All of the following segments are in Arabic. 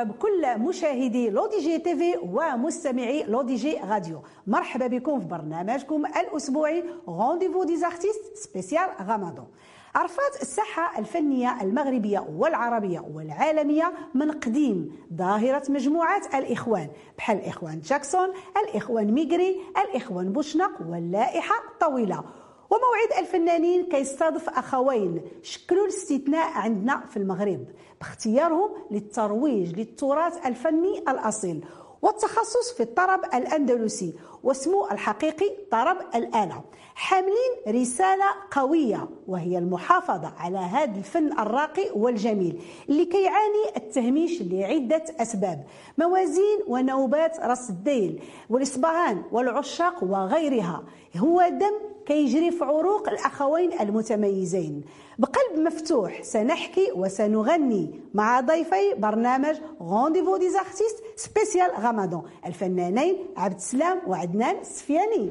مرحبا بكل مشاهدي L'ODJ TV ومستمعي L'ODJ Radio. مرحبا بكم في برنامجكم الأسبوعي Rendez-vous des artistes spécial رمضان عرفات الساحة الفنية المغربية والعربية والعالمية من قديم ظاهرة مجموعات الإخوان بحال الإخوان جاكسون الإخوان ميغري الإخوان بوشنق واللائحة طويلة. وموعد الفنانين كيستضيف أخوين. شكلوا الاستثناء عندنا في المغرب. باختيارهم للترويج للتراث الفني الأصيل والتخصص في الطرب الأندلسي واسمه الحقيقي طرب الآلة. حاملين رسالة قوية وهي المحافظة على هذا الفن الراقي والجميل اللي كيعاني التهميش لعدة أسباب موازين ونوبات راس الديل والإصبعان والعشاق وغيرها. هو دم كيجري في عروق الأخوين المتميزين. بقلب مفتوح سنحكي وسنغني مع ضيفي برنامج Rendez-vous des artistes spécial رمضان الفنانين عبد السلام وعدنان السفياني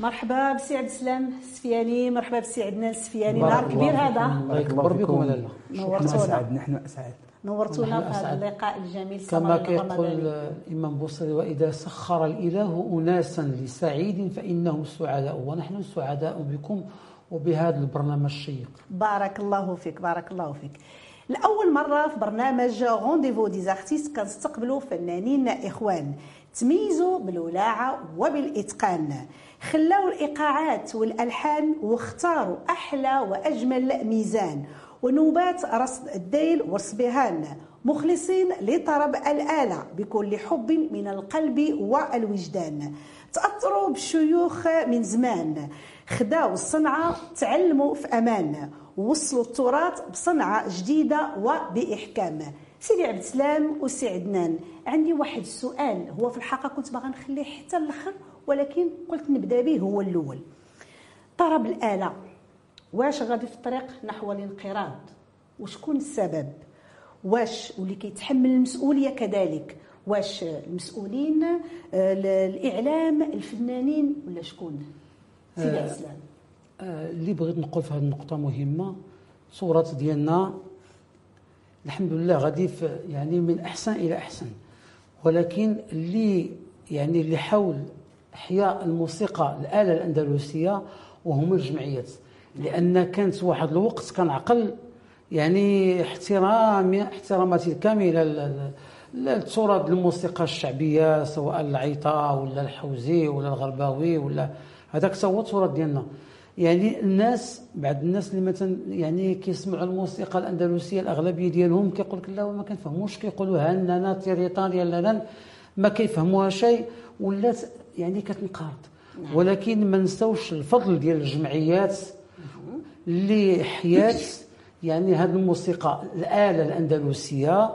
مرحبا بسي عبد السلام السفياني مرحبا بسي عدنان السفياني نهار كبير هذا. الله يكبر بكم نورتونا. نحن اسعد نورتونا في هذا اللقاء الجميل كما كيقول الإمام بوصري وإذا سخر الإله اناسا لسعيد فإنهم سعداء ونحن سعداء بكم وبهذا البرنامج الشيق. بارك الله فيك بارك الله فيك. لأول مرة في برنامج Rendez-vous des artistes كنستقبلوا فنانين إخوان. تميزوا بالولاعة وبالإتقان. خلاو الإيقاعات والألحان واختاروا أحلى وأجمل ميزان. ونوبات رصد الذيل والأصبهان مخلصين لطرب الآلة بكل حب من القلب والوجدان. تأثروا بالشيوخ من زمان خداو الصنعة تعلموا في أمان. وصلوا التراث بصنعة جديدة وبإحكام. سيدي عبد السلام وسي عدنان عندي واحد السؤال هو في الحقيقة كنت باغا نخليه حتى الأخر ولكن قلت نبدأ به هو الأول. طرب الآلة. واش غادي في الطريق نحو الانقراض؟ وشكون السبب؟ واش واللي كيتحمل المسؤولية كذلك؟ واش المسؤولين الإعلام الفنانين ولا شكون؟ سيدي السلام آه اللي بغيت نقول في هذه النقطة مهمة التراث ديالنا الحمد لله غادي يعني من أحسن إلى أحسن. ولكن اللي يعني اللي حول إحياء الموسيقى الآلة الأندلسية وهم الجمعيات. لأن كانت واحد الوقت كان عقل يعني احترام احتراماتي الكامله للتراث الموسيقى الشعبية سواء العيطة ولا الحوزي ولا الغرباوي ولا هذاك هو التراث ديالنا. يعني الناس بعض الناس اللي مثلا يعني كيسمعوا الموسيقى الأندلسية الأغلبية ديالهم كيقول لك لا ما كنفهموش كيقولوا هاننا تيريطانيا لا ما كيفهموها شيء ولات يعني كتنقرض نعم. ولكن ما نساوش الفضل ديال الجمعيات اللي حيات يعني هذه الموسيقى الآلة الأندلسية.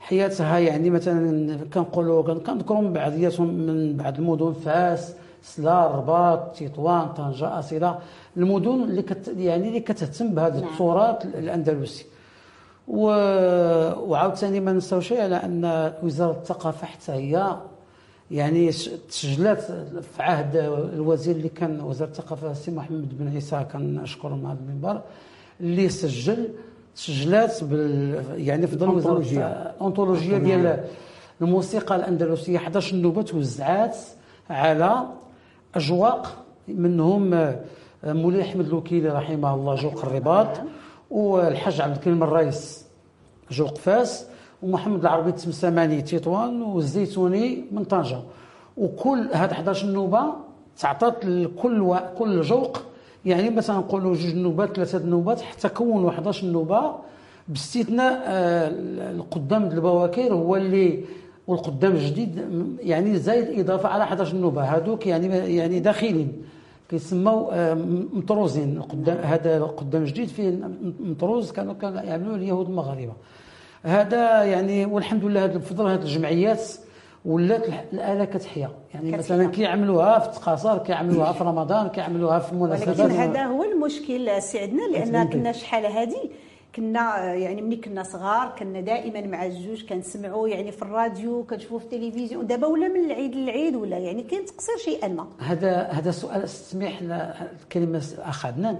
حياتها يعني مثلا كنقولوا كنذكروا من بعضياتهم من بعض المدن فاس سلا رباط تطوان طنجة أصيلة. المدن اللي كت يعني اللي كتهتم بهذا نعم. التراث الأندلسي. و... وعاوتاني ما نساوش على أن وزارة الثقافة حتى هي يعني تسجلات في عهد الوزير اللي كان وزير الثقافة السي محمد بن عيسى كنشكره من هذا المنبر اللي سجل تسجلات بال يعني في ظل وزاره الانطولوجيا ديال الموسيقى الأندلسية. 11 نوبه توزعات على أجواق منهم مولاي أحمد الوكيلي رحمه الله جوق الرباط والحاج عبد الكريم الرئيس جوق فاس. ومحمد العربي التمسماني تطوان والزيتوني من طنجة. وكل هاد 11 نوبه تعطات لكل و... كل جوق. يعني مثلا نقولوا جوج نوبات ثلاثة نوبات حتى كونوا 11 نوبه باستثناء آه، القدام البواكير هو اللي والقدام الجديد يعني زايد إضافة على 11 نوبه هذوك يعني يعني داخلين. كيسموا آه، مطروزين. القدام هذا القدام الجديد فيه مطروز كانوا كانوا يعملوه اليهود المغاربة. هذا يعني والحمد لله هذا بفضل هذه الجمعيات ولات الآلة كتحيا. يعني مثلا كيعملوها في التقاصر كيعملوها في رمضان كيعملوها في المناسبات. ولكن هذا هو المشكل سعدنا لأن كنا شحال هذه كنا يعني ملي كنا صغار كنا دائما مع الجوج كنسمعوا يعني في الراديو كنشوفوا في التلفزيون. دابا ولا من العيد للعيد ولا يعني كاين تقصير شيئا ما. هذا هذا سؤال استسمح الكلمة اخ عدنان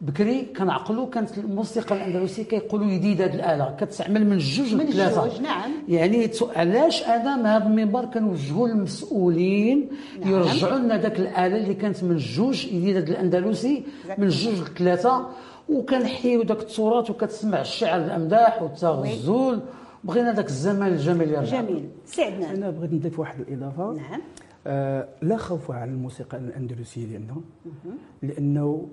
بكري كنعقلوا كانت الموسيقى الأندلسية كيقولوا يديد هذه الآلة. كتستعمل من جوج من جوج، نعم. يعني علاش أنا من هذا المنبر كنوجهوا للمسؤولين نعم. يرجعوا لنا ذاك الآلة اللي كانت من جوج يديد هذا الأندلسي من جوج لثلاثه وكنحيوا ذاك التراث وكتسمع الشعر الأمداح والتغزل بغينا ذاك الزمان الجميل يرجع. جميل. سي عدنان أنا بغيت نضيف واحد الإضافة. نعم. آه لا خوف على الموسيقى الأندلسية ديالنا لأنه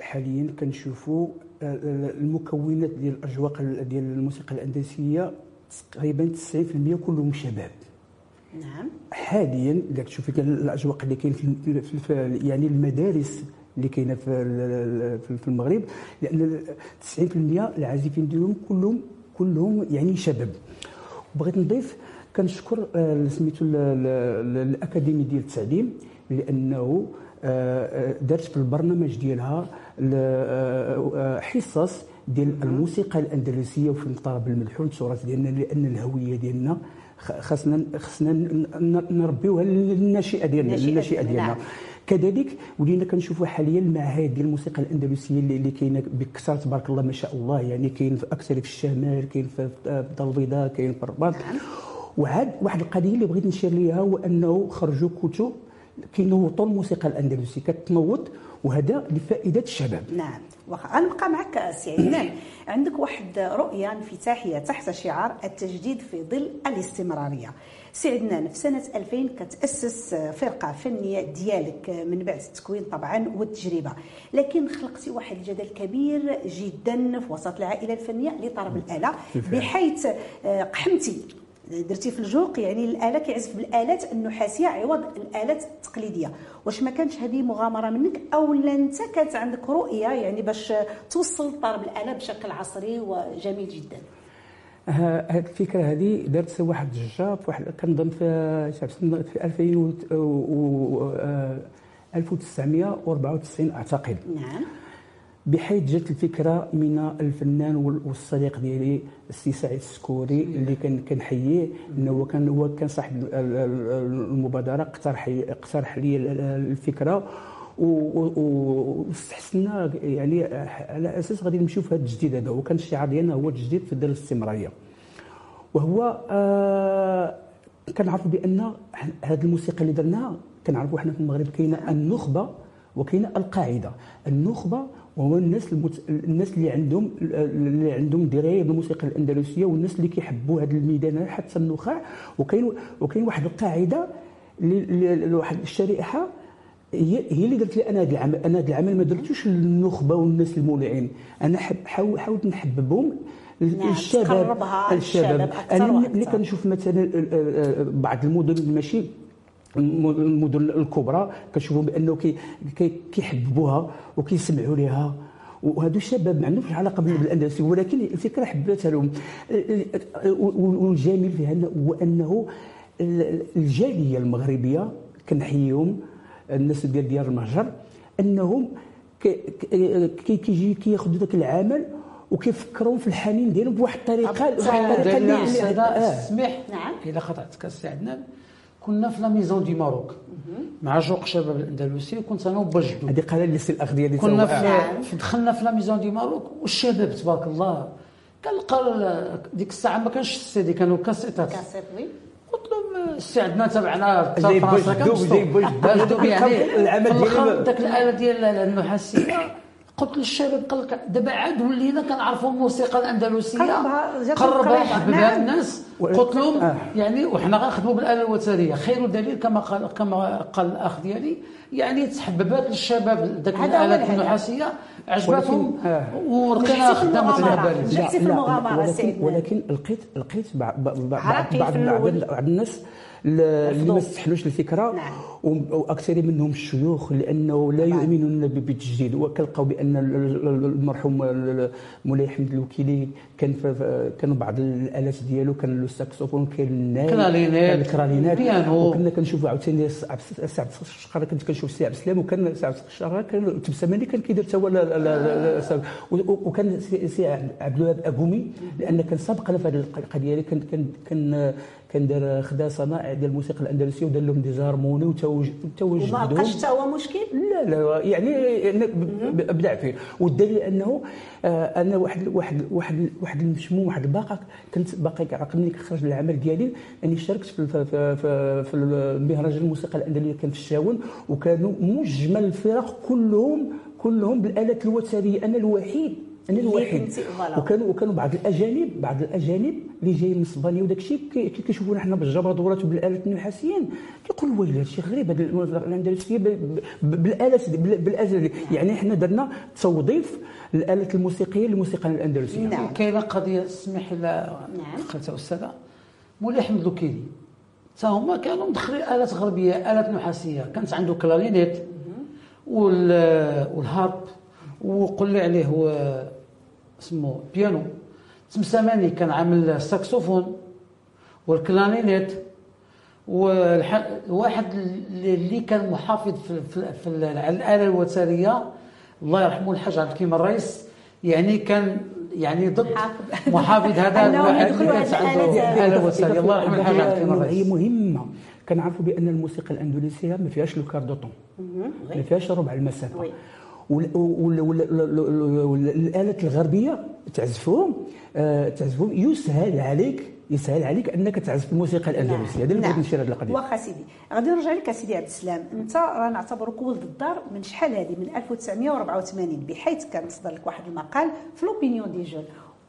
حاليا كنشوفوا آه، المكونات ديال الأجواق ال- ديال الموسيقى الأندلسية تقريبا 90% كلهم شباب. نعم. حاليا اذا تشوفي كان الاجواء اللي كاين في, يعني المدارس اللي كاينة في في- المغرب لأن 90% العازفين ديالهم كلهم كلهم يعني شباب. وبغيت نضيف كنشكر آه، سميتو ال- ال- الأكاديمي ديال التعليم لأنه آه، آه، دارت في البرنامج ديالها آه، آه، حصص ديال الموسيقى الأندلسية وفي الطرب الملحون التراث ديالنا لأن الهوية ديالنا خاصنا خاصنا نربيوها للناشئة ديالنا للناشئة ديالنا، نعم. كذلك ولينا كنشوفوا حاليا المعاهد ديال الموسيقى الأندلسية اللي, اللي كاينة بكثرة تبارك الله ما شاء الله. يعني كاين في أكثر في الشمال كاين في الدار البيضاء كاين في الرباط. وعاد واحد القضية اللي بغيت نشير ليها هو أنه خرجوا كتب كينوضوا الموسيقى الأندلسية كتنوض وهذا لفائدة الشباب. نعم. غنبقى معك سي عدنان عندك واحد رؤيه انفتاحية تحت شعار التجديد في ظل الاستمرارية. سي عدنان في سنة 2000 كتأسس فرقة فنية ديالك من بعد التكوين طبعا والتجربة. لكن خلقتي واحد الجدل كبير جدا في وسط العائلة الفنية لطرب الآلة بحيث آه، قحمتي درتي في الجوق يعني الآلة كيعزف بالآلات النحاسية عوض الآلات التقليدية. واش ما كانش هذه مغامرة منك؟ أو أنت كانت عندك رؤية يعني باش توصل طرب الآلة بشكل عصري وجميل جدا. هذه الفكرة هذه دارت واحد في واحد كنظن في في 2000 و- و- آه، 1994 أعتقد. نعم. بحيث جات الفكرة من الفنان وال- والصديق ديالي السي سعيد السكوري اللي كان كنحييه إنه هو كان هو كان صاحب ال- ال- المبادرة اقترح اقترح لي ال- ال- الفكرة. واستحسنا يعني على أساس غادي نمشيو في هذا التجديد هذا. وكان الشعار ديالنا هو التجديد في ظل الاستمرارية. وهو آه كنعرفوا بأن هذه الموسيقى اللي درناها كنعرفوا حنا في المغرب كاينة النخبة وكاينة القاعدة. النخبة وهو الناس المت... الناس اللي عندهم اللي عندهم دراية بالموسيقى الأندلسية والناس اللي كيحبوا هذا الميدان حتى النخاع. وكاين وكاين واحد القاعدة اللي اللي- واحد الشريحة هي هي اللي درت لي أنا هذا العمل أنا هذا العمل ما درتوش للنخبة والناس المولعين. أنا حاول حاولت نحببهم. نعم، الشباب للشباب أكثر أنا. ملي كنشوف مثلا بعض المدن ماشي المدن الكبرى كنشوفهم بأنه كي كي كيحببوها وكيسمعوا لها وهادو الشباب ما عندهمش علاقة بالاندلسي ولكن الفكرة حبيتها لهم ال- ال- والجميل فيها هو انه ال- الجالية المغربية كنحييهم الناس ديال ديار المهجر أنهم كي- كي- كيجي كياخذوا ذاك العمل وكيفكروا في الحنين ديالهم بواحد الطريقة بواحد الطريقة اللي- السادة آه. اسمح نعم. إلا قطعتك السي عدنان كنا في لا ميزون دي ماروك. مع جوق شباب الأندلسي وكنت أنا وبجدو. هذه قال لي السي الاخ ديالي كنا نعم. في, دخلنا في لا ميزون دي ماروك والشباب تبارك الله كنلقى ديك الساعة ما كانش السيدي كانوا كاسيتات. كاسيت وي. قلت لهم السي عندنا تبعنا فرنسا. كنبسطوا. يعني العمل ديالي- داك الاله ديال النحاسية. قلت للشباب قال لك دابا عاد ولينا كنعرفوا الموسيقى الأندلسية قربها، قربها. حببها نعم. الناس قلت لهم آه. يعني وحنا غنخدموا بالآلة الوترية خير دليل كما قال كما قال الأخ ديالي يعني تحببات للشباب ذاك الالات. النحاسيه عجبتهم آه. ورقينا خدامة لا، في لا، المغامرة ولكن. ولكن لقيت لقيت بعض. بعض الناس اللي ما استحلوش الفكرة نعم. وأكثر منهم الشيوخ لأنه لا يؤمنون بالتجديد. وكنلقاو بأن ال- ال- المرحوم ال- مولاي حمد الوكيلي كان كانوا بعض الآلات ديالو كان الساكسوفون كان الناي كان الكرالينات. وكنا كنشوفوا عاوتاني عبد الشقره كنت كنشوف السي عبد السلام وكان عبد الشقره كان تبسماني كان كيدير هو و- وكان السي عبد الوهاب اكومي لأن كان سابق لنا في هذه القضية كان كان كان كان دار خدا صنائع ديال الموسيقى الأندلسية ودار لهم دي زارموني وتوج توج وما بقاش حتى هو مشكل؟ لا لا يعني ابدع فيه. والدليل أنه آه أنا واحد واحد واحد واحد المشموم واحد الباقه كنت باقي عقل ملي خرج العمل ديالي. أني شاركت في في في, في المهرجان الموسيقى الاندلسيه كان في الشاون وكانوا مجمل الفرق كلهم كلهم بالآلات الوترية. أنا الوحيد أنا الوحيد وكانوا وكانوا بعض الاجانب بعض الأجانب اللي جايين من إسبانيا وداك الشيء كيشوفونا حنا بالجبادورات وبالآلات النحاسيين كيقولوا ويلي هذا الشيء غريب هذا الأندلسية بالالات بالالات يعني حنا درنا توظيف الالات الموسيقية للموسيقى الأندلسية. نعم. كاينة قضية سمح لي نعم. أستاذة. مولاي أحمد لوكيلي. حتى هما كانوا مدخلين آلات غربية آلات نحاسية. كانت عنده كلارينيت والهارب وقل لي عليه هو اسمه بيانو. تمساماني كان عامل الساكسوفون والكلارينيت وواحد اللي كان محافظ في, في, في الآلة الوتريه الله يرحمه الحاج عبد الكريم الرئيس. يعني كان يعني ضد محافظ. هذا الواحد اللي كانت عنده اله وتريه الله يرحمه الحاج عبد الكريم الرئيس. هي مهمة. كنعرفوا بأن الموسيقى الاندلسيه ما فيهاش لو كاردوطون ما فيهاش ربع المسافة. والالات الغربية تعزفهم آه، تعزفهم. يسهل عليك يسهل عليك أنك تعزف الموسيقى الأندلسية. هذا اللي بغيت نشير هذه القضية. واخا سيدي غادي نرجع لك سيدي عبد السلام. أنت راه نعتبرك ولد الدار من شحال هذه من 1984 بحيث كان تصدر لك واحد المقال في L'Opinion des Jeunes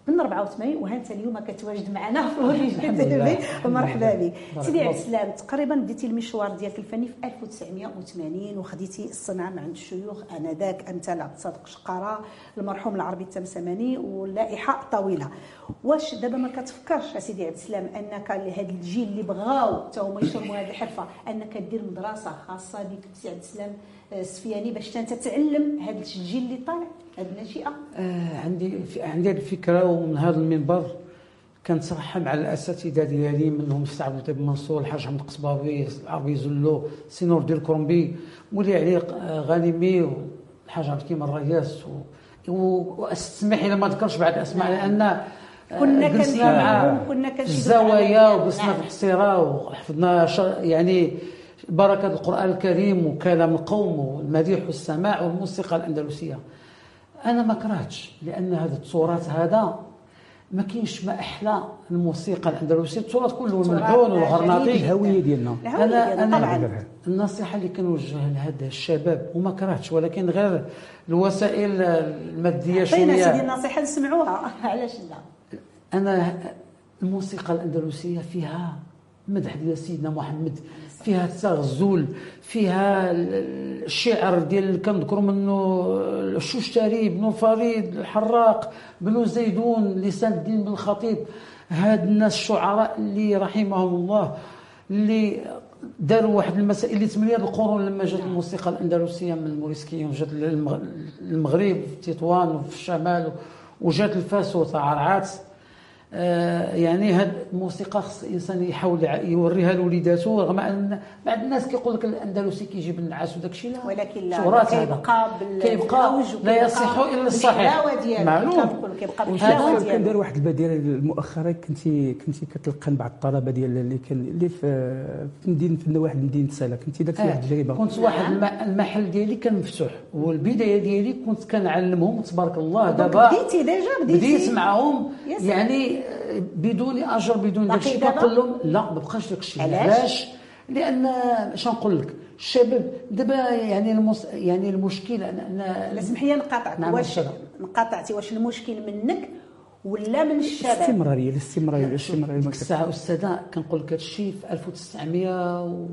من 84 وها اليوم كتواجد معنا في وليد تي ومرحبا بك. سيدي عبد السلام تقريبا بديتي المشوار ديالك الفني في 1980 وخديتي الصنعة من عند الشيوخ آنذاك امثال عبد الصادق شقارة المرحوم العربي التمسماني واللائحة طويلة. واش دابا ما كتفكرش سيدي عبد السلام أنك لهذا الجيل اللي بغاو حتى هما يشربوا هذه الحرفة أنك دير مدرسة خاصة بك سي عبد السلام السفياني باش أنت تعلم هذا الجيل اللي طالع؟ هذه الناشئه آه عندي عندي الفكرة ومن هذا المنبر كانت صراحة مع الأساتذة ديالي منهم السي عبد اللطيف منصور الحاج محمد القصباوي العربي زلو سي نور الدين الكرنبي مولي علي غانمي والحاج عبد الكريم الرياس واستسمح لي ما ذكرش بعد اسماء لأن آه، كنا كنا معاهم كنا الزوايا وجلسنا في الحصيرة وحفظنا يعني بركة القرآن الكريم وكلام القوم والمديح والسماع والموسيقى الأندلسية. أنا ما كرهتش لأن هذه التصورات هذا ما كاينش ما أحلى الموسيقى الأندلسية. التراث كله الملحون والغرناطي الهويه ديالنا. أنا أنا النصيحة اللي كنوجهها لهذا الشباب وما كرهتش ولكن غير الوسائل المادية شوية. عطينا سيدي النصيحة نسمعوها. علاش لا؟ أنا الموسيقى الأندلسية فيها مدح ديال سيدنا محمد فيها التغزل فيها الشعر ديال كنذكروا منه الشوشتري بن فريد الحراق بن زيدون لسان الدين بن الخطيب. هاد الناس الشعراء اللي رحمهم الله اللي داروا واحد المسائل اللي ثمانية القرون لما جات الموسيقى الأندلسية من الموريسكيين وجات المغرب في تطوان وفي الشمال وجات الفاس وتعرعات. يعني هاد الموسيقى خص الإنسان يحاول يوريها لوليداته رغم أن بعض الناس كيقول لك الأندلسي كيجيب النعاس وداك الشيء لا. ولكن لا كيبقى كيبقى لا يصح إلا الصحيح. معلوم. كيبقى كان دار واحد البديل مؤخرا كنتي كنتي كتلقن بعض الطلبة ديال اللي كان اللي في في مدينه في واحد مدينة سالا كنتي درتي واحد التجربة؟ كنت واحد المحل ديالي كان مفتوح والبداية ديالي كنت كنعلمهم تبارك الله دابا بديتي ديجا بديت معاهم. يعني بدون أجر بدون داك الشيء. كنقول لهم لا ما بقاش داك الشيء. علاش؟ لأن اش نقول لك؟ الشباب دابا يعني المس... يعني المشكل أنا لازم هي نقاطعك. نعم واش نقاطعتي؟ واش المشكل منك ولا من الشباب؟ الاستمرارية الاستمرارية الاستمرارية. الساعة استاذه كنقول لك هذا الشيء في 1900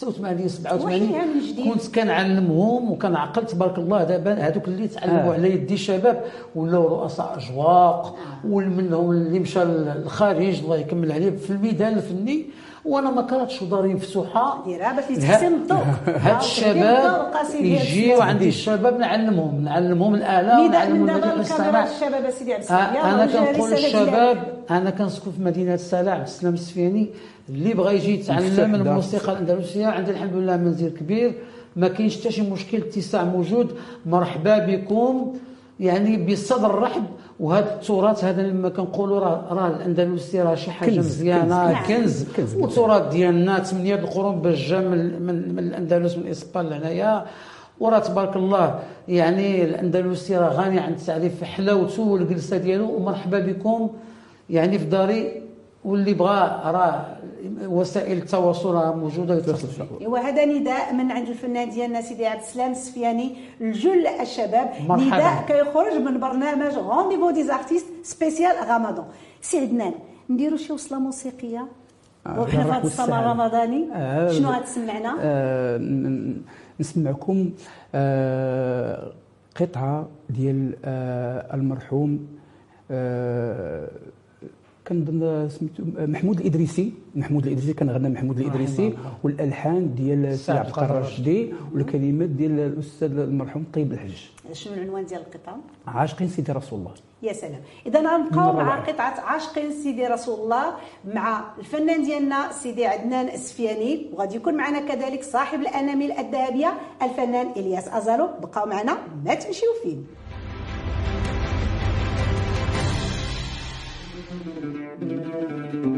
86 87 كنت كنعلمهم وكنعقل تبارك الله دابا هذوك اللي تعلموا آه. على يدي شباب ولاو رؤساء أجواق آه. ومنهم اللي مشى للخارج الله يكمل عليه في الميدان الفني وأنا ما كرهتش وداري مفتوحة. ديرها باش يتحسن الضوء هاد الشباب يجيو عندي الشباب نعلمهم نعلمهم الآلة نعلمهم الاستماع الشباب سيدي عبد أنا كنقول للشباب أنا كنسكن في مدينة سالا عبد السلام السفياني اللي بغى يجي يتعلم الموسيقى الأندلسية عندي الحمد لله منزل كبير. ما كاينش حتى شي مشكل اتساع موجود. مرحبا بكم. يعني بصدر رحب وهذا التراث هذا لما كنقولوا راه راه الأندلسي راه شي حاجة مزيانة كنز. كنز. والتراث ديالنا ثمانيه القرون باش جا من, من, من الأندلس من إسبان لهنايا وراه تبارك الله يعني الأندلسي راه غني عن التعريف في حلاوته والجلسة ديالو ومرحبا بكم يعني في داري واللي بغى راه وسائل التواصل راه موجودة يتصل. وهذا نداء من عند الفنان ديالنا سيدي عبد السلام السفياني لجل الشباب مرحبا. نداء كيخرج من برنامج Rendez-vous des artistes spécial رمضان سي عدنان نديروا شي وصلة موسيقية آه، وحنا في هذا والسعادة. الرمضاني آه، شنو غتسمعنا آه، نسمعكم آه، قطعة ديال آه، المرحوم آه، كنظن سميتو محمود الإدريسي. محمود الإدريسي كان غنى محمود الإدريسي. والألحان ديال سي عبد القادر الرشدي والكلمات ديال الأستاذ المرحوم طيب الحج شنو العنوان ديال القطعة؟ عاشقين سيدي رسول الله. يا سلام. إذا غنبقاو مع. قطعة عاشقين سيدي رسول الله مع الفنان ديالنا سيدي عدنان السفياني. وغادي يكون معنا كذلك صاحب الأنامل الذهبية الفنان إلياس أزالو. بقاو معنا ما تمشيو فين. عاشقين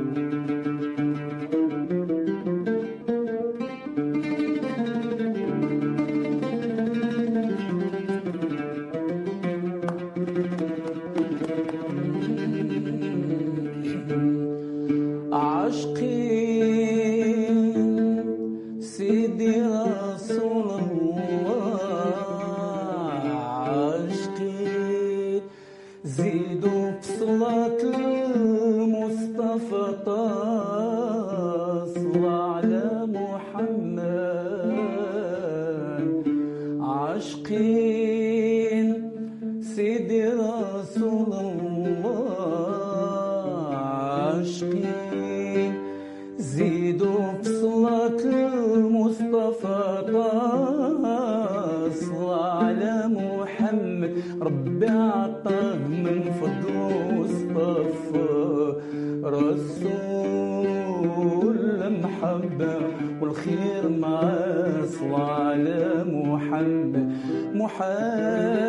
والخير معاه صلى على محمد. محال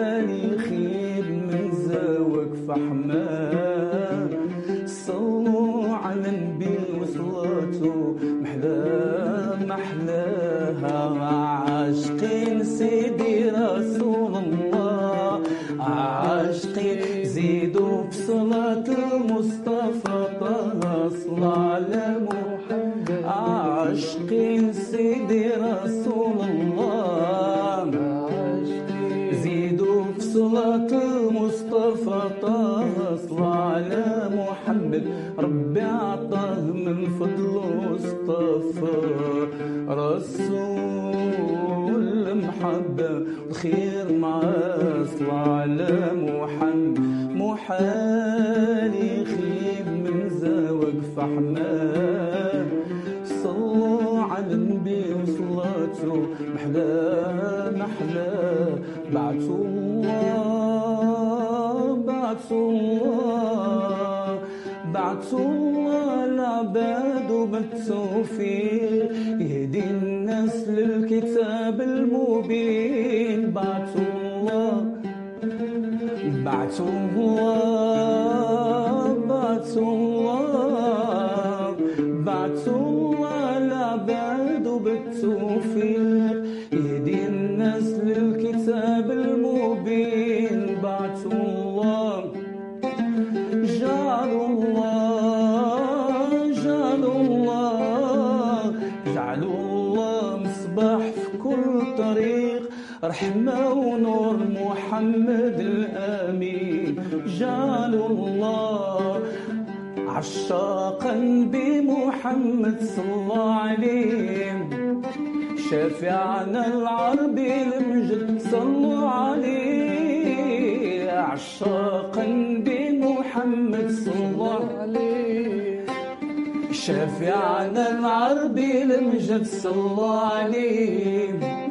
الله العباد بالتوفيق يهدي الناس للكتاب المبين. الله رحمة ونور محمد الأمين. جعلوا الله عشاقا بمحمد صلى عليه شافعنا العربي المجد صلوا عليه. عشاقا بمحمد صلى عليه. شافعنا العربي المجد صلى عليه.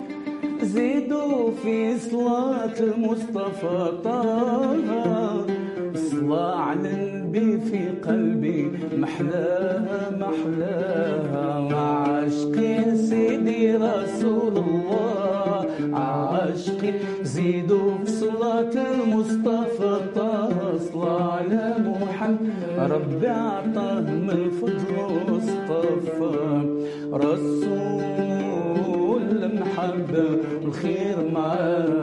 في صلاة المصطفى طه. صلاة على النبي في قلبي محلاها محلاها. عاشقين سيدي رسول الله. عاشقين زيدوا في صلاة المصطفى طه. ربي عطاه من الفضل واصطفى رسول المحبة والخير مع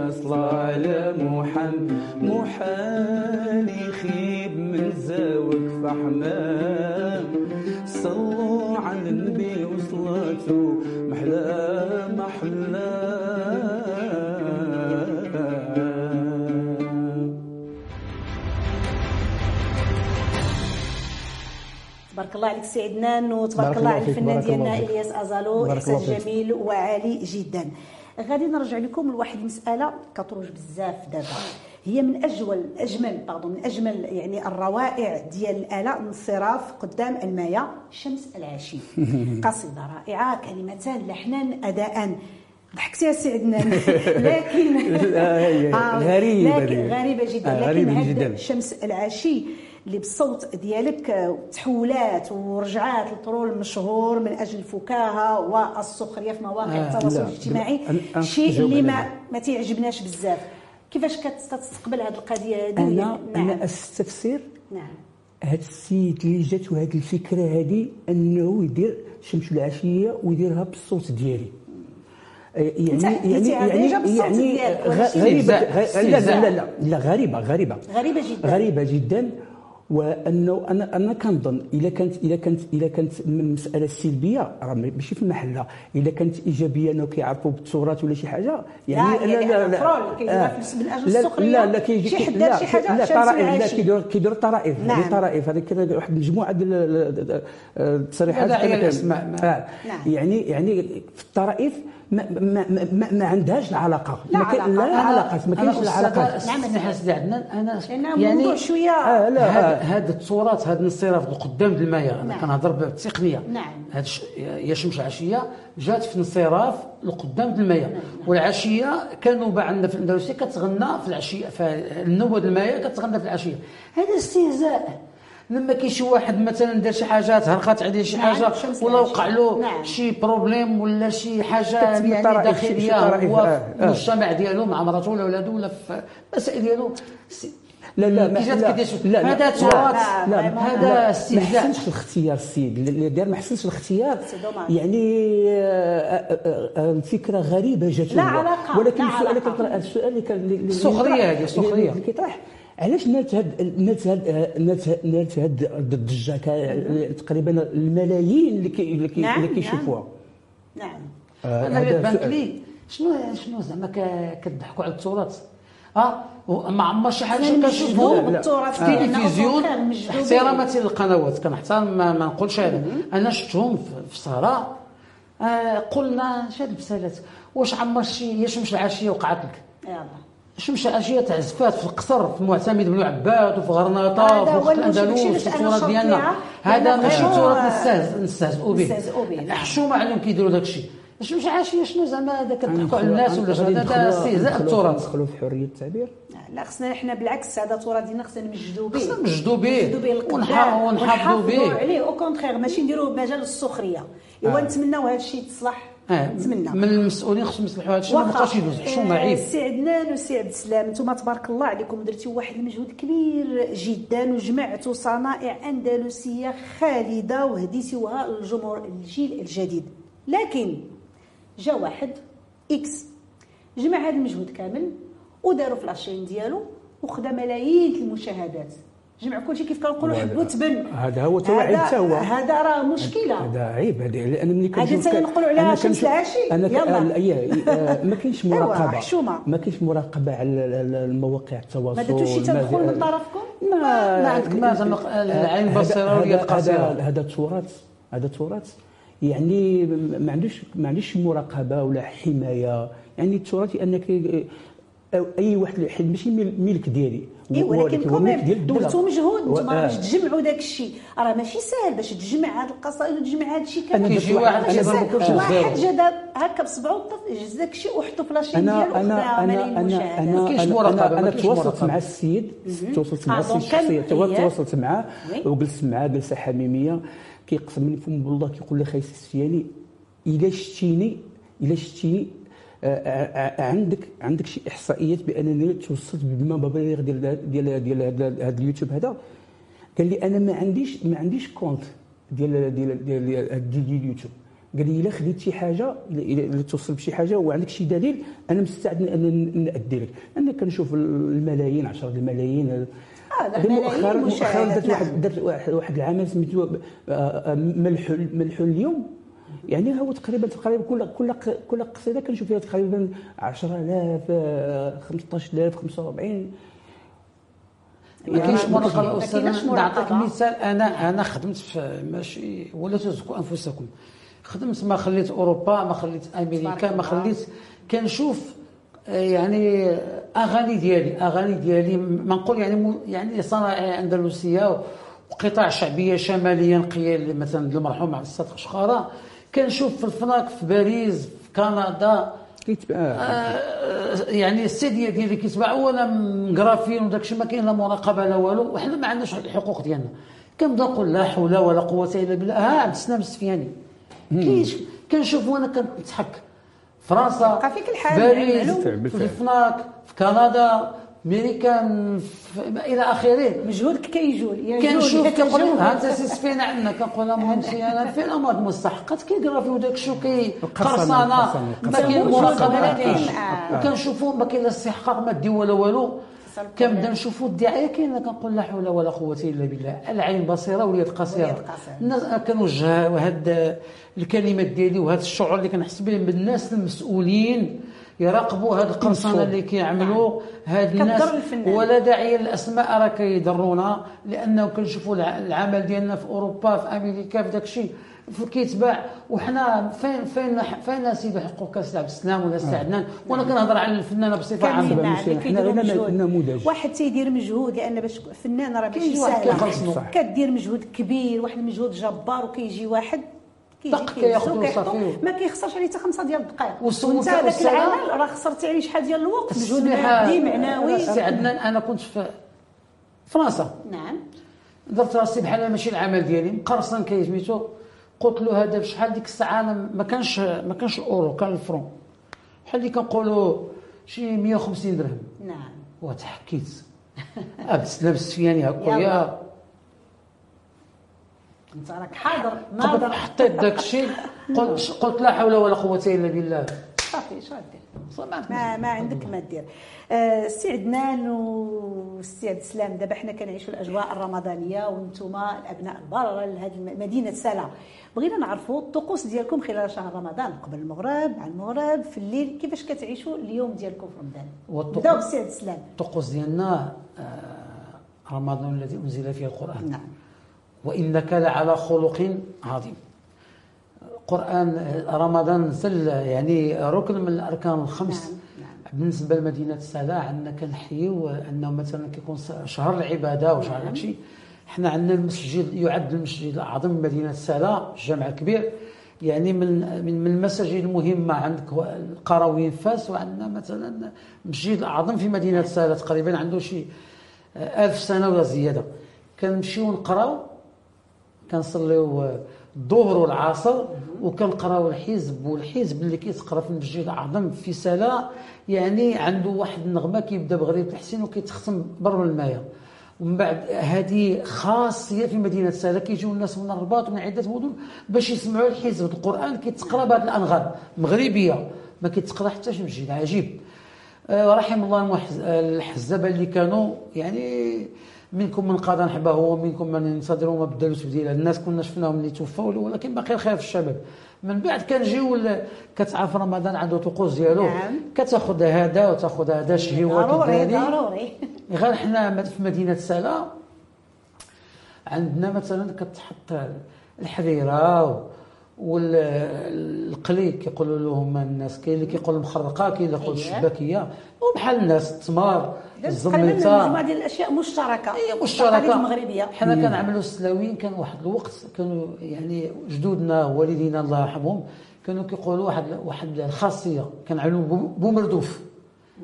صلى على محمد. محال يخيب من زاوك فحمان صلوا على النبي وصلاته محلى محلى تبارك الله عليك سي عدنان وتبارك بارك الله على الفنان ديالنا. إلياس أزالو إحسان. جميل وعالي جدا غادي نرجع لكم لواحد المساله كتروج بزاف دابا هي من اجمل أجمل pardon من أجمل يعني الروائع ديال الآلة الانصراف قدام المايه شمس العشي قصيدة رائعة كلمتان لحنا أداء ضحكتي يا سي عدنان لكن آه، غريبة لكن دي. غريبة جدا آه، لكن جدا. شمس العشي اللي بالصوت ديالك آه، تحولات ورجعات للطرول المشهور من أجل الفكاهه والسخريه في مواقع آه، التواصل لا، الاجتماعي شيء اللي ما ما تيعجبناش بزاف كيفاش كتستقبل هذه القضية هذه أنا نعم أنا استفسر نعم هاد السيد اللي جات وهاد الفكرة هادي انه يدير شمس العشيه ويديرها بالصوت ديالي آه، يعني يعني يعني يعني غريبه لا. لا لا لا غريبه غريبه غريبه جدا غريبه جدا وأنه أنا أنا كنظن إلا كانت إلا كانت إلا كانت المساله السلبيه راه ماشي في محلها إلا كانت إيجابية إنه كيعرفوا بالتراث ولا شي حاجة يعني لا، آه. في- من أجل لا السخرية. لا لا كيجي شي حد لا دار شي لا طرائف لا. كيديروا كيديروا طرائف نعم. هذه طرائف هذه كده واحد المجموعه ديال ال- ال- التصريحات لا آه. نعم. يعني يعني في الطرائف ما, ما, ما, ما, عندهاش العلاقة لا ما علاقة. لا علاقات ما كاينش العلاقات نعم سيدي عدنان أنا الموضوع شوية آه لا آه. هاد التصورات هاد الانصراف قدام المايه أنا نعم. كنهضر بالتقنيه نعم. هاد يا شمس العشية جات في انصراف لقدام المايه والعشية كانوا باع عندنا في الاندلسيه كتغنى في العشية فالنوبه د المايه كتغنى في العشية هذا استهزاء لما كاين شي واحد مثلا دار شي حاجة تهرقات عليه شي نعم، حاجة ولا. وقع له نعم. شي بروبليم ولا شي حاجة يعني داخليه هو في آه. المجتمع ديالو مع مراته ولا ولادو ولا في المسائل ديالو لا لا ما- لا لا هذا لا هذا لا، ما حسنش الاختيار السيد اللي دار ما حسنش الاختيار. يعني آه، آه، الفكرة غريبة جات. علاقة، ولكن لا السؤال اللي كان يطرح- هذه، السخرية. اللي كيطرح علاش نالت هاد نالت هاد نالت نالت هاد الضجه كا- تقريبا الملايين اللي كي- اللي نعم، اللي كيشوفوها؟ نعم. آه، أنا بانت. لي شنو شنو زعما ك- كتضحكوا على التراث؟ آه ما عمر شي حاجة لا. بالتراث في التلفزيون أوكي، مجذوبين. احتراما للقنوات. كنحترم ما, ما نقولش هذا. أنا شفتهم في- سهره آه قلنا شاد البسالات واش عمر شي شمس العشية وقعت لك؟ يلا. شمس العشيه تعزفات في القصر في معتمد بن عباد وفي غرناطة وفي المشكل، الاندلس في التراث ديالنا. هذا ماشي تراث نستهز- نستهزئوا به. حشومه عليهم كيديروا داك الشيء شمس العشيه شنو زعما هذا كتضحكوا على الناس ولا غادي هذا استهزاء بالتراث ندخلوا في حرية التعبير. لا خصنا إحنا بالعكس هذا التراث ديالنا خصنا نمجدوا به. خصنا نمجدوا به. نمجدوا به ونحافظوا به. عليه. أو كونتخيغ ماشي نديروه بمجال السخرية. إيوا نتمناو هذا الشيء تصلح. آه. نتمنى من المسؤولين خصهم يصلحوا هذا الشيء ما. بقاش يدوز حشومه آه، عيب سي عدنان وسي عبد السلام أنتم تبارك الله عليكم درتوا واحد المجهود كبير جدا وجمعتوا صنائع أندلسية خالدة وهديتوها للجمهور الجيل الجديد لكن جا واحد X جمع هذا المجهود كامل وداروا في la chaîne ديالو وخدا ملايين المشاهدات جمع كلشي كيف كنقولوا وهذا- حب وتبن هذا هو توعي حتى هو. هذا راه مشكلة. هذا عيب. هذا لأن ملي هذه كنشوف تاني نقولوا عليها أنا شمس العاشي. أنا يلا. آه، ما كاينش أيوا، مراقبة. حشومة. ما كاينش مراقبة على ال- ال- المواقع التواصل. ما درتوش شي ما- تدخل من طرفكم؟ ما ما عندك ما زعما العين هذا- بصيره واليد هذا- قصيره هذا تراث. هذا تراث. يعني ما عندوش ما عندوش مراقبة ولا حماية. يعني التراث انك أي واحد ماشي مل- ملك ديالي. اي هو- ولكن كوميم الدولة. درتو مجهود و- نتوما راه آه. باش تجمعوا داك الشيء. راه ماشي ساهل باش تجمع هاد القصائد وتجمع هاد الشيء. كامل كيجي واحد واحد. جا داب هكا بصبعو جز داك الشيء وحطو في لاشين ديالو أنا أنا أنا أنا كاينش أنا مراقبة، أنا, تواصلت. مع السيد تواصلت مع آه، السيد شخصيا إيه. تواصلت معاه. وجلست معاه جلسة حميمية. كيقسم لي فم بالله كيقول لي خايس السياني إلا شتيني إلا شتيني آه، آه، آه، عندك عندك شي إحصائيات بأنني توصلت بما مبالغ ديال ديال ديال هذا اليوتيوب هذا. قال لي أنا ما عنديش ما عنديش compte ديال ديال ديال اليوتيوب. قال لي إلا خديت شي حاجة إلا توصل بشي حاجة وعندك شي دليل أنا مستعد إن نأدي لك. أنا كنشوف الملايين 10 الملايين آه مؤخرا مؤخرا درت واحد درت واحد العمل سميتو ملح ملح اليوم. يعني هو تقريبا تقريبا كل كل كل قصيدة كنشوف فيها تقريبا 10000 15000 45 ما كاينش مراقبه أستاذ نعطيك مثال أنا أنا خدمت في ماشي ولا تزكوا أنفسكم. خدمت ما خليت أوروبا ما خليت أمريكا ما خليت كنشوف يعني أغاني ديالي أغاني ديالي ما نقول يعني يعني صناعيه أندلسية وقطاع شعبية شماليه نقيه مثلا المرحوم عبد الصادق شخارة. كنشوف في الفناك في باريس في كندا. كيتباع. آه يعني السيديه ديالي كيتباعوا وأنا مقرافين وداك الشيء ما كاين لا مراقبة لا والو. وحنا ما عندناش الحقوق ديالنا. كنبدا نقول لا حول ولا قوة إلا بالله. ها عبد السلام السفياني. كاينش كنشوف وأنا كنضحك. فرنسا بقى فيك الحال. باريس. في الفناك في كندا. امريكان إلى اخره مجهودك كيجول كنشوف كنقول. ها انت سي سفينه عندنا كنقول لها مهم سي أنا فين امراض المستحقات كيقرا في وداك الشو كي القرصنة، ما كاين. مراقبة ما. كاينش. وكنشوفوا ما كاين لا استحقاق مادي ولا والو كنبدا نشوفوا الدعايه كاينة كنقول لا حول ولا قوة إلا بالله. العين بصيرة واليد قصيرة. الناس كنوجه هاد الكلمات ديالي وهذا الشعور اللي كنحس به بالناس المسؤولين يراقبوا هاد القرصنه اللي كيعملوا. هاد الناس. ولا داعي للأسماء راه كيضرونا لأنه كنشوفوا الع- العمل ديالنا في أوروبا في أمريكا في داك الشيء كيتباع وحنا فين فين فين سيدي حقوق سي عبد السلام ولا سي عدنان وأنا كنهضر على الفنانة بصفة عامة. حنا غير مجهود. نموذج. واحد تيدير مجهود لأن باش فنان راه ماشي. سهل. كدير مجهود كبير واحد المجهود جبار وكيجي واحد طق كيهزو كياخدو كيحطو، صافي. ما كيخسرش عليه حتى خمسة ديال الدقائق. وانت هذاك. العمل راه خسرتي عليه شحال ديال الوقت؟ مجهود مادي معنوي. سي عدنان أنا كنت في فرنسا. نعم. درت راسي بحال ماشي العمل ديالي مقرصن كي سميتو. قلت له هذا بشحال ديك الساعة؟ ما كانش ما كانش الاورو كان ال franc بحال اللي كنقولوا شي 150 درهم. نعم. وتحكيت عبد السلام السفياني هكا. يلا. يا. انت راك حاضر ناظر حطيت داك الشيء قلت قلت لا حول ولا قوة إلا بالله. صافي شو غدير؟ ما ما عندك ما دير آه، السي عدنان والسي عبد السلام دابا حنا كنعيشوا الأجواء الرمضانية وأنتم الأبناء البر لهذه مدينة سلا بغينا نعرفوا الطقوس ديالكم خلال شهر رمضان قبل المغرب مع المغرب في الليل كيفاش كتعيشوا اليوم ديالكم في رمضان؟ نبداو بالسي عبد السلام الطقوس ديالنا آه، رمضان الذي أنزل فيه القرآن. نعم. وإنك لعلى خلق عظيم. قرآن رمضان نزل يعني ركن من الأركان الخمس. نعم، نعم. بالنسبة لمدينة سلا عندنا كنحيو أنه مثلا كيكون شهر العبادة وشهر نعم. هادشي. حنا عندنا المسجد يعد المسجد الأعظم من مدينة سلا الجامع الكبير يعني من من من المساجد المهمة عندك القرويين فاس وعندنا مثلا المسجد الأعظم في مدينة سلا تقريبا عنده شي ألف سنة ولا زيادة. كنمشيو نقراو كنصليو الظهر والعصر وكنقراو الحزب والحزب اللي كيتقرأ في المسجد الأعظم في سلا يعني عنده واحد النغمة كيبدا بغريب الحسين وكيتختم بر المايه ومن بعد هذه خاصية في مدينة سلا كيجيو الناس من الرباط ومن عدة مدن باش يسمعوا الحزب. القرآن كيتقرأ بهذه الأنغام مغربية ما كيتقرأ حتى شي مسجد عجيب. آه، رحم الله الحزابة اللي كانوا يعني منكم من قضى نحبه ومنكم من ينتظر وما بدلوا تبديلا الناس كنا شفناهم اللي توفوا ولكن باقي الخير في الشباب. من بعد كنجيو كتعرف رمضان عنده طقوس ديالو نعم. كتاخذ هذا وتاخذ هذا شهوه ضروري ضروري. غير حنا في مدينة سلا عندنا مثلا كتحط الحريرة والقلي كيقولوا لهم الناس كاين اللي كيقول المخرقة كاين اللي يقول أييه. الشباكية. وبحال الناس التمر تقريبا الزميطة. مجموعه ديال الأشياء مشتركة. هي التقاليد مشتركة. المغربية. حنا كنعملوا السلاوين كان واحد الوقت كانوا يعني جدودنا والدينا الله يرحمهم كانوا كيقولوا واحد واحد الخاصية كنعملوا بو- بومردوف.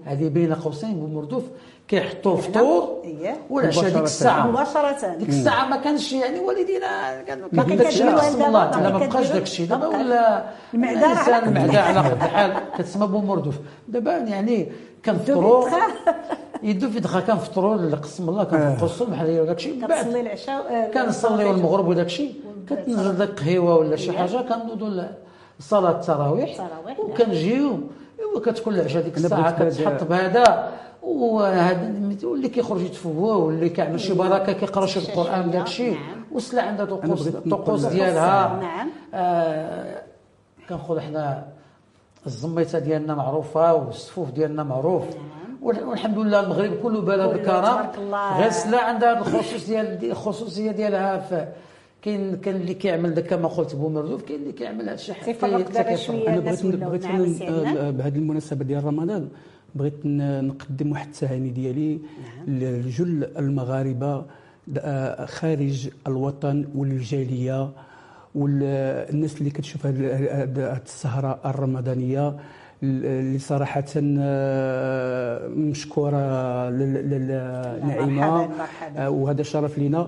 هذه بين قوسين بومردوف. كيحطوا الفطور اييه والعشاء ديك. الساعة مباشرة. ديك الساعة ما كانش يعني والدينا ما كان كان داك الشيء كديروا بسم دابا، الله ما لا ما بقاش. داك الشيء دابا. ولا الانسان قد المعدة على الحال. قد الحال كتسمى بومردوف دابا يعني كنفطروا يدو في دخل كنفطروا قسم الله كنفطروا الصبح بحال داك الشيء. من بعد كتصلي العشاء آه، كنصليو المغرب وداك الشيء. كتنزل داك قهيوة ولا شي حاجة كنوضوا لصلاه التراويح. التراويح، نعم. وكنجيو أيوا كتكون العشاء ديك الساعة كتحط بهذا. وهذا واللي كيخرج يتفوه واللي كيعمل شي بركة كيقرا شي القرآن داك الشيء والسلع عندها طقوس بغيت طقوس نقول- ديالها. نعم. آه كنقول حنا الزميته ديالنا معروفة والصفوف ديالنا معروف. وال- والحمد لله المغرب كله بلا تبارك الله. غير السلع عندها الخصوص ديال دي- الخصوصيه ديالها. ف كاين كان اللي كيعمل داك كما قلت بومردوف كاين اللي كيعمل حتى تيفرق حتى كيفرق. أنا بغيت بغيت نعم سيدنا. بهذه المناسبة ديال رمضان. بغيت نقدم واحد التهاني ديالي لجل المغاربة آه، خارج الوطن والجالية والناس اللي كتشوف هاد السهرة الرمضانية اللي صراحة آه، مشكورة لل- لل- نعيمه مرحباً، مرحباً. آه، وهذا شرف لينا. و-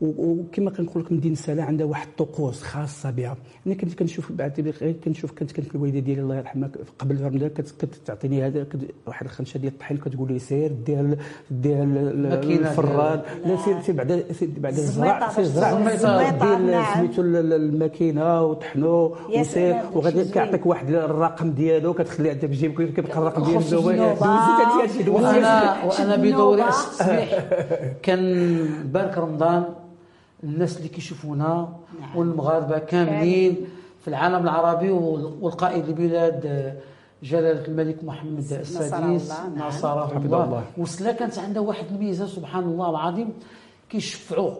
وكما كنقول لك مدينه سلا عندها واحد الطقوس خاصة بها. أنا كنت كنشوف بعد غير كنشوف كانت كانت الوالدة ديالي الله يرحمها قبل رمضان كانت كانت تعطيني هذا كنت- واحد الخنشة ديال الطحين كتقول لي سير ديها ديها الماكينة الفراد لا سير سير بعد سير بعد الزرع سير زرع. ديال نعم. سميتو ال- ال- الماكينة وطحنو وسير وغادي كيعطيك واحد الرقم ديالو كتخليه عندك في جيبك كيبقى الرقم ديالو. وأنا وأنا. بدوري التصبيح كان بارك رمضان. الناس اللي كيشوفونا والمغاربة كاملين في العالم العربي وال- والقائد البلاد آه، جلالة الملك محمد السادس. الله، نعم. الله. الله. وسلا كانت عندها واحد الميزة سبحان الله العظيم كيشفعوا.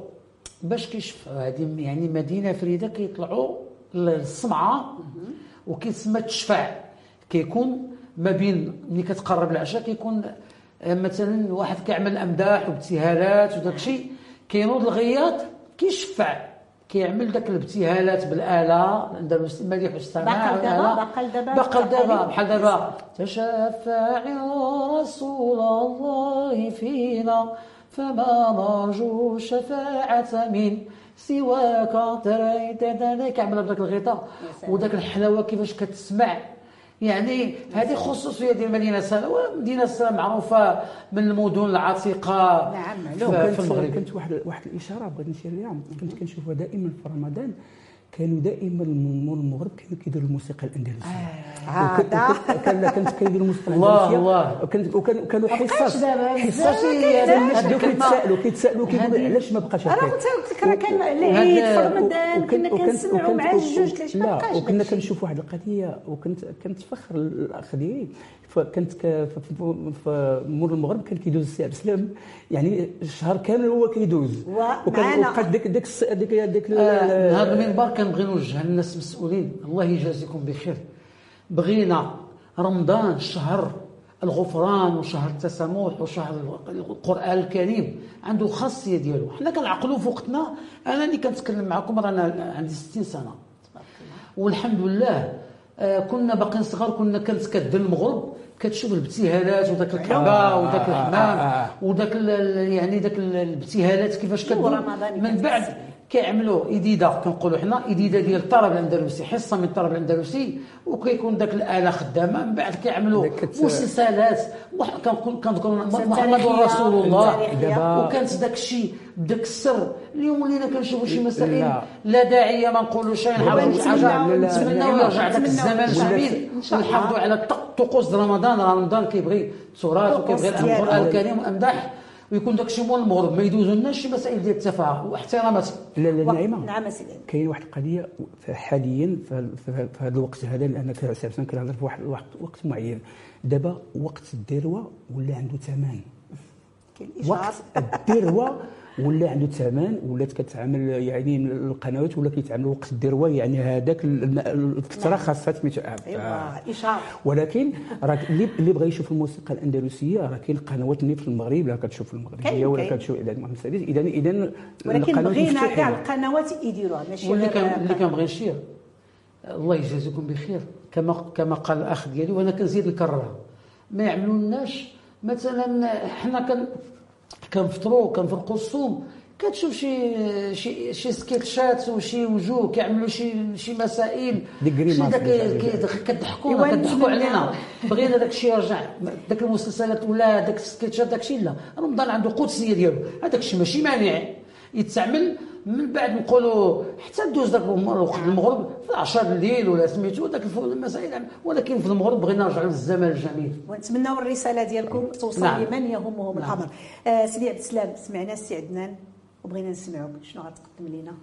باش كيشفعوا. هذه يعني مدينة فريدة كيطلعوا للصمعه وكيتسمى تشفع. كيكون ما بين ملي كتقرب العشاء كيكون آه، مثلا واحد كيعمل أمداح وابتهالات وداك الشيء كينوض الغياط كيشفع كيعمل داك الابتهالات بالآلة الأندلس المديح والسماع باقي دابا-. باقي دابا. بحال دابا تشفع يا رسول الله فينا فما نرجو شفاعة من سواك ترى ترى كيعمل بداك الغطاء وداك الحلاوة كيفاش كتسمع يعني هذه خصوصية ديال مدينة سلا مدينة سلا معروفة من المدن العتيقة. نعم، في, في المغرب. كانت واحد واحد الإشارة بغيت نشير ليها كنت كنشوفها دائما في رمضان. كانوا دائما من المغرب كانوا كيديروا الموسيقى الأندلسية. وكان- كان كانت كيديروا الموسيقى الله، الأندلسية الله. وكان وكان كانوا بقاش حصص حصص الناس. بداو كيتسائلوا كيتسائلوا كيقولوا علاش ما بقاش أنا هكا كنت قلت لك راه كان العيد في رمضان كنا كنسمعوا مع الجوج علاش ما لا بقاش وكنا داكشي؟ كنشوف واحد القضية وكنت كنت فخر الاخ ديالي فكنت في- مور المغرب كان كيدوز السي عبد السلام يعني الشهر كامل هو كيدوز. وكان ديك ديك ديك ديك آه، هذا المنبر كنبغي نوجه للناس المسؤولين الله يجازيكم بخير. بغينا رمضان شهر الغفران وشهر التسامح وشهر القرآن الكريم. عنده خاصية ديالو. حنا كنعقلوا في وقتنا. أنا اللي كنتكلم معكم رانا عندي 60 سنة. والحمد لله آه، كنا باقيين صغار كنا كانت كدير المغرب. كتشوف الابتهالات وداك الكعبة وداك الحمام وداك يعني داك ال- الابتهالات كيفاش كدير من بعد كيعملوا إديدة كنقولوا حنا إديدة ديال الطرب الأندلسي حصة من الطرب الأندلسي وكيكون داك الآلة خدامة من بعد كيعملوا مسلسلات كنذكر محمد رسول الله وكانت داك الشيء بداك السر اليوم ولينا كنشوفوا شي مسائل لا. لا داعية ما نقولوا شيء نحاولوا ونتمناو- نتمناو يرجع داك الزمان. الجميل. ونحافظوا على طقوس رمضان رمضان كيبغي تراث طقوس وكيبغي. القرآن الكريم وأمدح ويكون داك الشيء مول المغرب ما يدوزولناش شي مسائل ديال التفاهه واحترامات. لا لا نعيمه نعم كاين واحد القضية حاليا في في- في هذا الوقت هذا لأن كنهضر كنهضر في واحد الوقت وقت معين. دابا وقت الذروه ولا عنده ثمن؟ وقت الذروه ولا عنده ثمن ولات كتعامل يعني القنوات ولا كيتعاملوا وقت الذروه يعني هذاك ال- ال- الفترة خاصها سميتو ايوا اشهار ولكن راه اللي اللي بغى يشوف الموسيقى الأندلسية راه كاين قنوات اللي في المغرب لا كتشوف المغربيه كاين- ولا. كتشوف اذا محمد السادس اذا اذا ولكن القنوات بغينا. كاع القنوات يديروها ماشي واللي غير- كان اللي كنبغي نشير الله يجازيكم بخير. كما كما قال الأخ ديالي وأنا كنزيد نكررها ما يعملوا لناش مثلا حنا كن كنفطروا كنفرقوا الصوم. كتشوف شي شي شي سكيتشات وشي وجوه كيعملوا شي شي مسائل. شي داك كضحكوا نتمنى. علينا. بغينا داك الشيء يرجع. داك المسلسلات ولا داك السكيتشات داك الشيء لا. رمضان عنده قدسية ديالو. هذاك الشيء ماشي مانع. يتعمل من بعد نقولوا حتى دوز داك وقت المغرب في 10 الليل ولا سميتو داك المسائل ولكن في المغرب بغينا نرجعوا للزمن الجميل. ونتمناو الرسالة ديالكم توصل نعم. لمن يهمهم نعم. الامر آه سيدي عبد السلام سمعنا السي عدنان وبغينا نسمعوك. شنو غتقدم لنا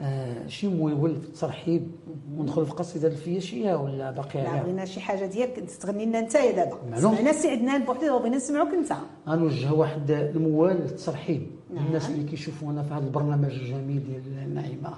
آه شي موال في الترحيب وندخل في قصيدة الفياشية ولا باقي لا بغينا شي حاجة ديالك تغني لنا انت يا دابا. سمعنا السي عدنان بوحدي وبغينا نسمعوك انت غنوجه واحد الموال للترحيب نعم. الناس اللي كيشوفونا في هذا البرنامج الجميل ديال النعيمة.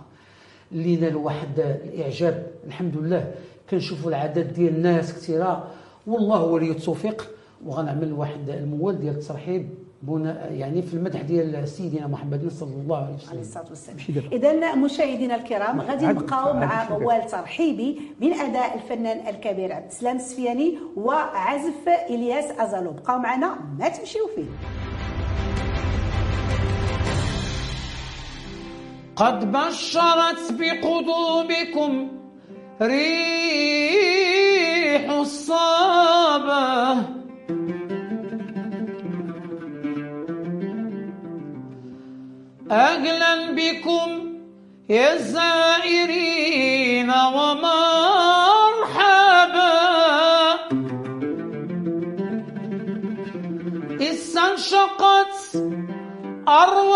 اللي نال واحد الإعجاب الحمد لله. كنشوفوا العدد ديال الناس كثيرة. والله ولي التوفيق. وغنعمل واحد الموال ديال الترحيب. بنا يعني في المدح ديال سيدنا محمد صلى الله عليه عليه وسلم الصلاة والسلام. اذا مشاهدينا الكرام غادي نبقاو مع. موال ترحيبي من أداء الفنان الكبير عبد السلام السفياني وعزف إلياس أزالو بقاو معنا ما تمشيو فيه قد بشرت بقدومكم ريح أهلا بكم يا الزائرين ومرحبا. استنشقت أرواحنا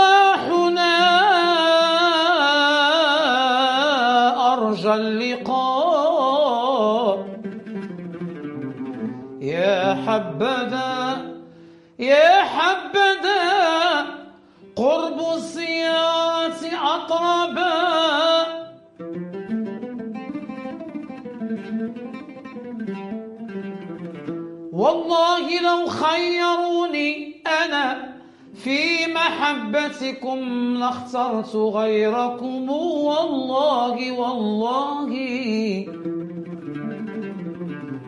محبتكم لاخترت غيركم والله والله.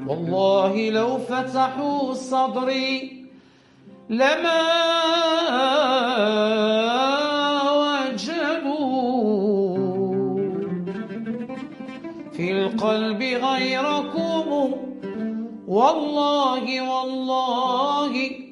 والله لو فتحوا صدري لما وجدوا في القلب غيركم. والله والله.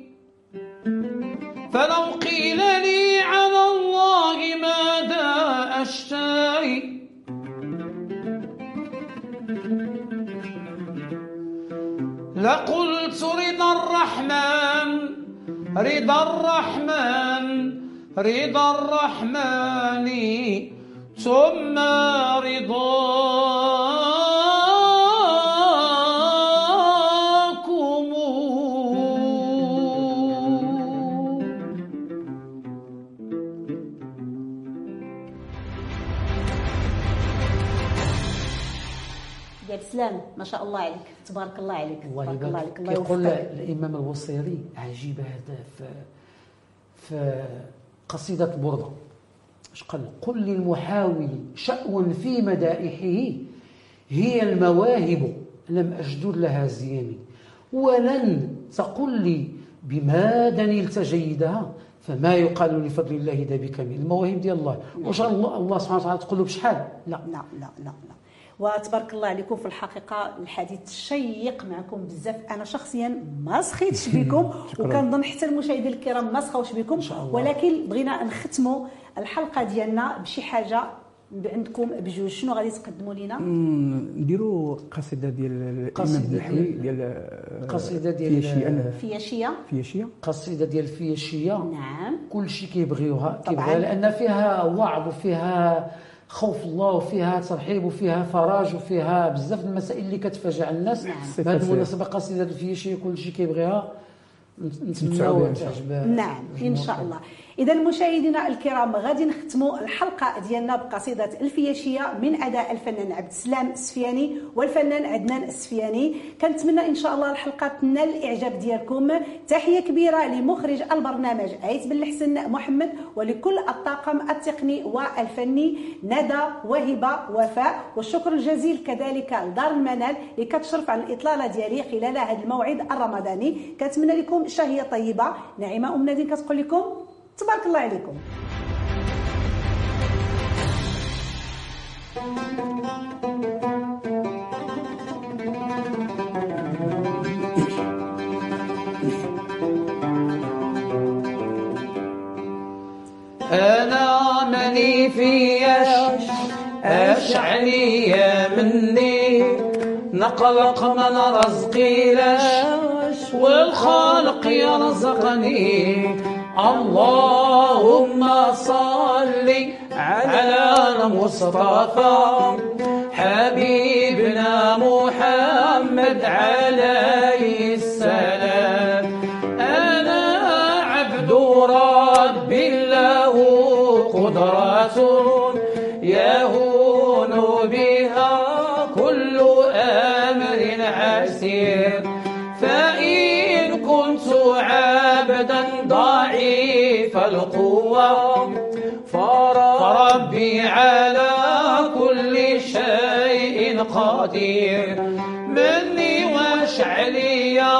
لقلت رضا الرحمن رضا الرحمن رضا الرحمن ثم رضاكم يا سلام ما شاء الله عليك. تبارك الله عليك الله تبارك الله عليك الله يوفقك. الإمام البوصيري عجيب هذا في في قصيدة البرده اش قال؟ قل للمحاول شأو في مدائحه هي المواهب لم أجدد لها زياني. ولن تقل لي بماذا نلت جيدها فما يقال لفضل الله ذا بكامل المواهب ديال الله. واش الله الله سبحانه وتعالى تقول له بشحال؟ لا. لا لا لا لا. وتبارك الله عليكم في الحقيقة الحديث شيق معكم بزاف. أنا شخصيا ما سخيتش بكم وكنظن حتى المشاهدين الكرام ما سخاوش بكم. ولكن بغينا نختموا الحلقة ديالنا بشي حاجة عندكم بجوج. شنو غادي تقدموا لنا نديروا قصيدة ديال الإمام قصيدة النحوي ديال- ديال قصيدة ديال- أنا فياشيه قصيدة ديال الفياشيه نعم. كل شيء كيبغيوها. كيبغيها لأن فيها وعظ وفيها خوف الله وفيها ترحيب وفيها فرج وفيها بزاف المسائل اللي كتفاجئ الناس. نعم. بهذه المناسبة قصيدة الفيشي كل شيء كيبغيها. الله. تعجب نعم إن شاء الله. إذا مشاهدينا الكرام غادي نختموا الحلقة ديالنا بقصيدة الفياشيه من أداء الفنان عبد السلام السفياني والفنان عدنان السفياني كنتمنى إن شاء الله الحلقة تنال الإعجاب ديالكم. تحية كبيرة لمخرج البرنامج عيت بن الحسن محمد ولكل الطاقم التقني والفني ندى وهبة وفاء. والشكر الجزيل كذلك لدار المنال اللي كتشرف على الإطلالة ديالي خلال هذا الموعد الرمضاني. كنتمنى لكم شهية طيبة. نعيمة أم نادين كتقول لكم تبارك الله عليكم. أنا ماني فياش أشعلي مني. نقلق من رزقي لاش والخالق يرزقني. اللهم صل على المصطفى حبيبنا محمد عليه السلام. أنا عبد ربي له قدرة القوة. فربي على كل شيء قدير مني واشعليا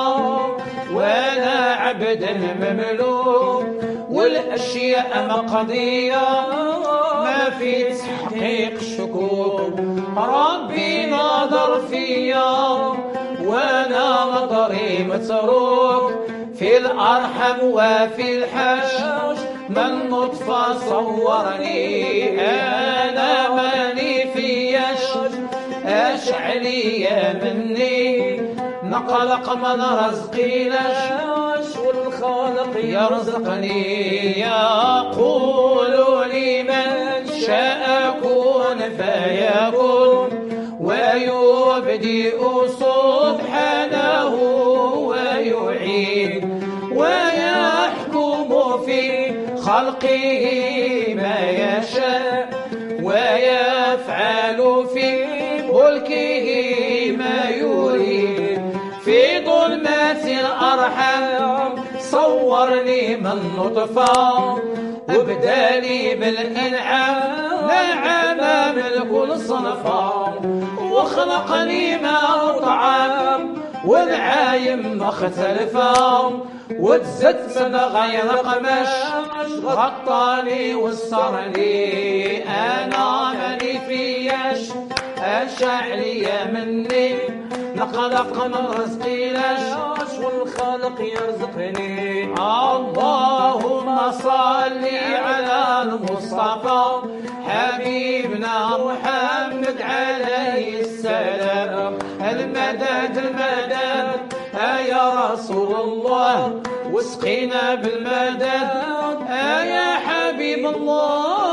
وأنا عبد مملوك. والأشياء مقضية. ما في تحقيق شكوك. ربي نظر فيا وأنا نظري متروك. في الأرحم وفي الحش من نطفة صورني أنا ماني فياش اشعلي يا مني نقلق من رزقي لاش والخالق يرزقني يقول لي من شاء كن فيكون ويبدئ صورني من نطفة وبدالي بالإنعام. نعم كل صنفا وخلقني ما طعام والعايم مختلفة وتزت من غير قمش. غطاني وسترني أنا ماني فياش أشعلي مني. نقلق من رزقي لاش والخالق يرزقني. اللهم صل على المصطفى. حبيبنا محمد عليه السلام. المدد المدد. يا رسول الله واسقينا بالمدد. يا حبيب الله.